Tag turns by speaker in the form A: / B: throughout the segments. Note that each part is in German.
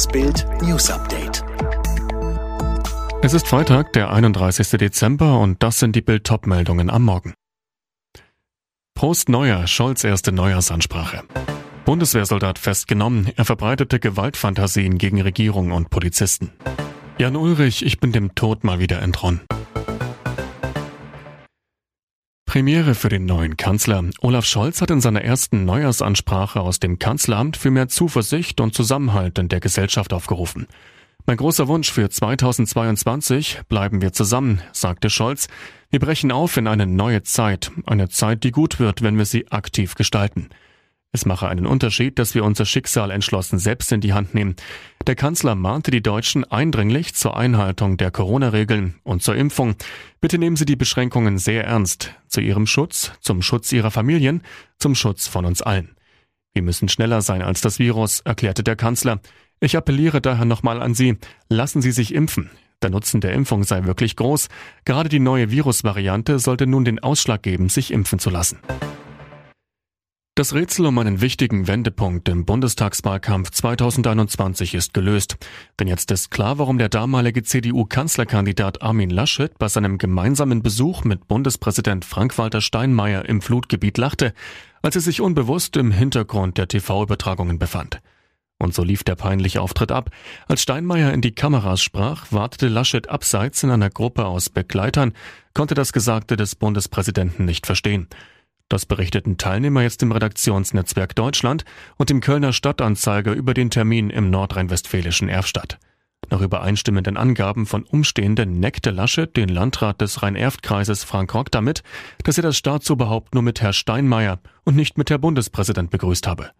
A: Das Bild News Update.
B: Es ist Freitag, der 31. Dezember und das sind die Bild meldungen am Morgen. Prost Neuer, Scholz erste Neujahrsansprache. Bundeswehrsoldat festgenommen, er verbreitete Gewaltfantasien gegen Regierung und Polizisten. Jan Ulrich, ich bin dem Tod mal wieder entronnen. Premiere für den neuen Kanzler. Olaf Scholz hat in seiner ersten Neujahrsansprache aus dem Kanzleramt für mehr Zuversicht und Zusammenhalt in der Gesellschaft aufgerufen. Mein großer Wunsch für 2022 bleiben wir zusammen, sagte Scholz. Wir brechen auf in eine neue Zeit, eine Zeit, die gut wird, wenn wir sie aktiv gestalten. Es mache einen Unterschied, dass wir unser Schicksal entschlossen selbst in die Hand nehmen. Der Kanzler mahnte die Deutschen eindringlich zur Einhaltung der Corona-Regeln und zur Impfung. Bitte nehmen Sie die Beschränkungen sehr ernst. Zu Ihrem Schutz, zum Schutz Ihrer Familien, zum Schutz von uns allen. Wir müssen schneller sein als das Virus, erklärte der Kanzler. Ich appelliere daher nochmal an Sie. Lassen Sie sich impfen. Der Nutzen der Impfung sei wirklich groß. Gerade die neue Virusvariante sollte nun den Ausschlag geben, sich impfen zu lassen. Das Rätsel um einen wichtigen Wendepunkt im Bundestagswahlkampf 2021 ist gelöst. Denn jetzt ist klar, warum der damalige CDU-Kanzlerkandidat Armin Laschet bei seinem gemeinsamen Besuch mit Bundespräsident Frank-Walter Steinmeier im Flutgebiet lachte, als er sich unbewusst im Hintergrund der TV-Übertragungen befand. Und so lief der peinliche Auftritt ab. Als Steinmeier in die Kameras sprach, wartete Laschet abseits in einer Gruppe aus Begleitern, konnte das Gesagte des Bundespräsidenten nicht verstehen. Das berichteten Teilnehmer jetzt im Redaktionsnetzwerk Deutschland und im Kölner Stadtanzeiger über den Termin im nordrhein-westfälischen Erfstadt. Nach übereinstimmenden Angaben von Umstehenden neckte Laschet den Landrat des Rhein-Erft-Kreises Frank Rock damit, dass er das Staatsoberhaupt nur mit Herr Steinmeier und nicht mit Herr Bundespräsident begrüßt habe.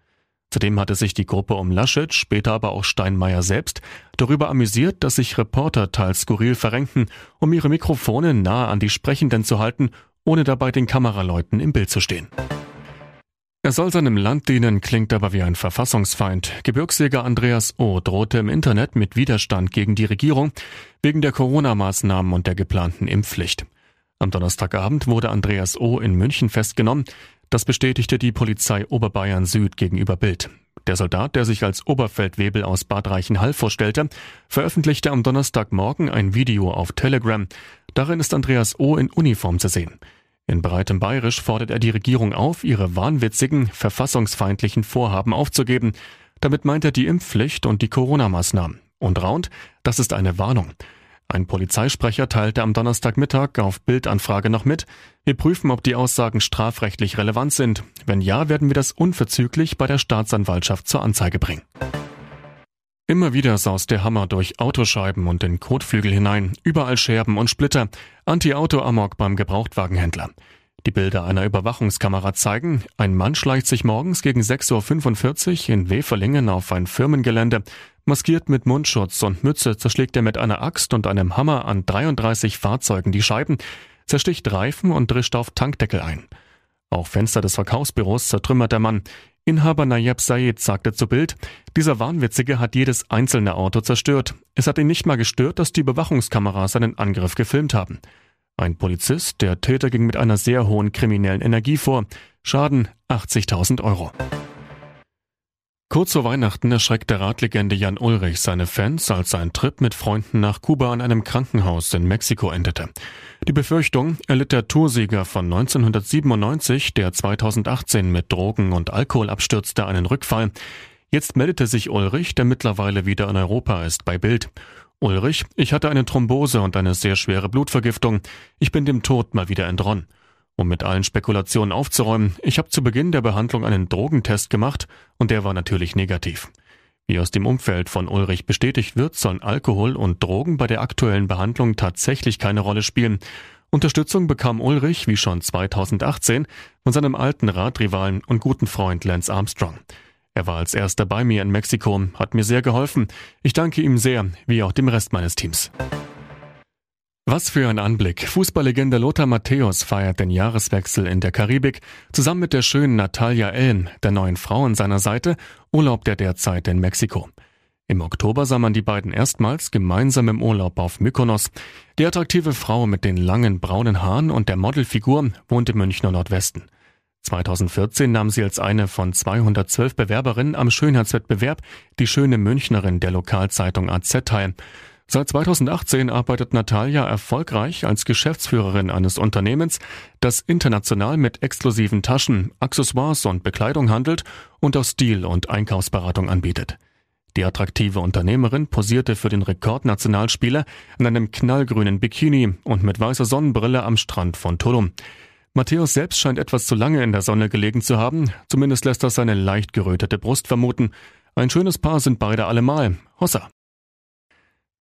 B: Zudem hatte sich die Gruppe um Laschet, später aber auch Steinmeier selbst, darüber amüsiert, dass sich Reporter teils skurril verrenkten, um ihre Mikrofone nahe an die Sprechenden zu halten ohne dabei den Kameraleuten im Bild zu stehen. Er soll seinem Land dienen, klingt aber wie ein Verfassungsfeind. Gebirgsjäger Andreas O. drohte im Internet mit Widerstand gegen die Regierung wegen der Corona-Maßnahmen und der geplanten Impfpflicht. Am Donnerstagabend wurde Andreas O. in München festgenommen. Das bestätigte die Polizei Oberbayern Süd gegenüber Bild. Der Soldat, der sich als Oberfeldwebel aus Bad Reichenhall vorstellte, veröffentlichte am Donnerstagmorgen ein Video auf Telegram. Darin ist Andreas O. in Uniform zu sehen. In breitem Bayerisch fordert er die Regierung auf, ihre wahnwitzigen, verfassungsfeindlichen Vorhaben aufzugeben. Damit meint er die Impfpflicht und die Corona-Maßnahmen. Und raunt, das ist eine Warnung. Ein Polizeisprecher teilte am Donnerstagmittag auf Bildanfrage noch mit, wir prüfen, ob die Aussagen strafrechtlich relevant sind. Wenn ja, werden wir das unverzüglich bei der Staatsanwaltschaft zur Anzeige bringen. Immer wieder saust der Hammer durch Autoscheiben und den Kotflügel hinein, überall Scherben und Splitter, Anti-Auto-Amok beim Gebrauchtwagenhändler. Die Bilder einer Überwachungskamera zeigen, ein Mann schleicht sich morgens gegen 6.45 Uhr in Weferlingen auf ein Firmengelände. Maskiert mit Mundschutz und Mütze zerschlägt er mit einer Axt und einem Hammer an 33 Fahrzeugen die Scheiben, zersticht Reifen und drischt auf Tankdeckel ein. Auch Fenster des Verkaufsbüros zertrümmert der Mann. Inhaber Nayab Sayed sagte zu Bild, dieser Wahnwitzige hat jedes einzelne Auto zerstört. Es hat ihn nicht mal gestört, dass die Überwachungskameras seinen Angriff gefilmt haben. Ein Polizist, der Täter ging mit einer sehr hohen kriminellen Energie vor. Schaden 80.000 Euro. Kurz vor Weihnachten erschreckte Radlegende Jan Ulrich seine Fans, als sein Trip mit Freunden nach Kuba an einem Krankenhaus in Mexiko endete. Die Befürchtung erlitt der Toursieger von 1997, der 2018 mit Drogen und Alkohol abstürzte, einen Rückfall. Jetzt meldete sich Ulrich, der mittlerweile wieder in Europa ist, bei Bild. Ulrich, ich hatte eine Thrombose und eine sehr schwere Blutvergiftung. Ich bin dem Tod mal wieder entronnen. Um mit allen Spekulationen aufzuräumen, ich habe zu Beginn der Behandlung einen Drogentest gemacht und der war natürlich negativ. Wie aus dem Umfeld von Ulrich bestätigt wird, sollen Alkohol und Drogen bei der aktuellen Behandlung tatsächlich keine Rolle spielen. Unterstützung bekam Ulrich, wie schon 2018, von seinem alten Radrivalen und guten Freund Lance Armstrong. Er war als erster bei mir in Mexiko, hat mir sehr geholfen. Ich danke ihm sehr, wie auch dem Rest meines Teams. Was für ein Anblick. Fußballlegende Lothar Matthäus feiert den Jahreswechsel in der Karibik. Zusammen mit der schönen Natalia Elm, der neuen Frau an seiner Seite, urlaubt er derzeit in Mexiko. Im Oktober sah man die beiden erstmals gemeinsam im Urlaub auf Mykonos. Die attraktive Frau mit den langen braunen Haaren und der Modelfigur wohnt im Münchner Nordwesten. 2014 nahm sie als eine von 212 Bewerberinnen am Schönheitswettbewerb Die schöne Münchnerin der Lokalzeitung AZ teil. Seit 2018 arbeitet Natalia erfolgreich als Geschäftsführerin eines Unternehmens, das international mit exklusiven Taschen, Accessoires und Bekleidung handelt und auch Stil- und Einkaufsberatung anbietet. Die attraktive Unternehmerin posierte für den Rekordnationalspieler in einem knallgrünen Bikini und mit weißer Sonnenbrille am Strand von Tulum. Matthäus selbst scheint etwas zu lange in der Sonne gelegen zu haben, zumindest lässt das seine leicht gerötete Brust vermuten. Ein schönes Paar sind beide allemal. Hossa.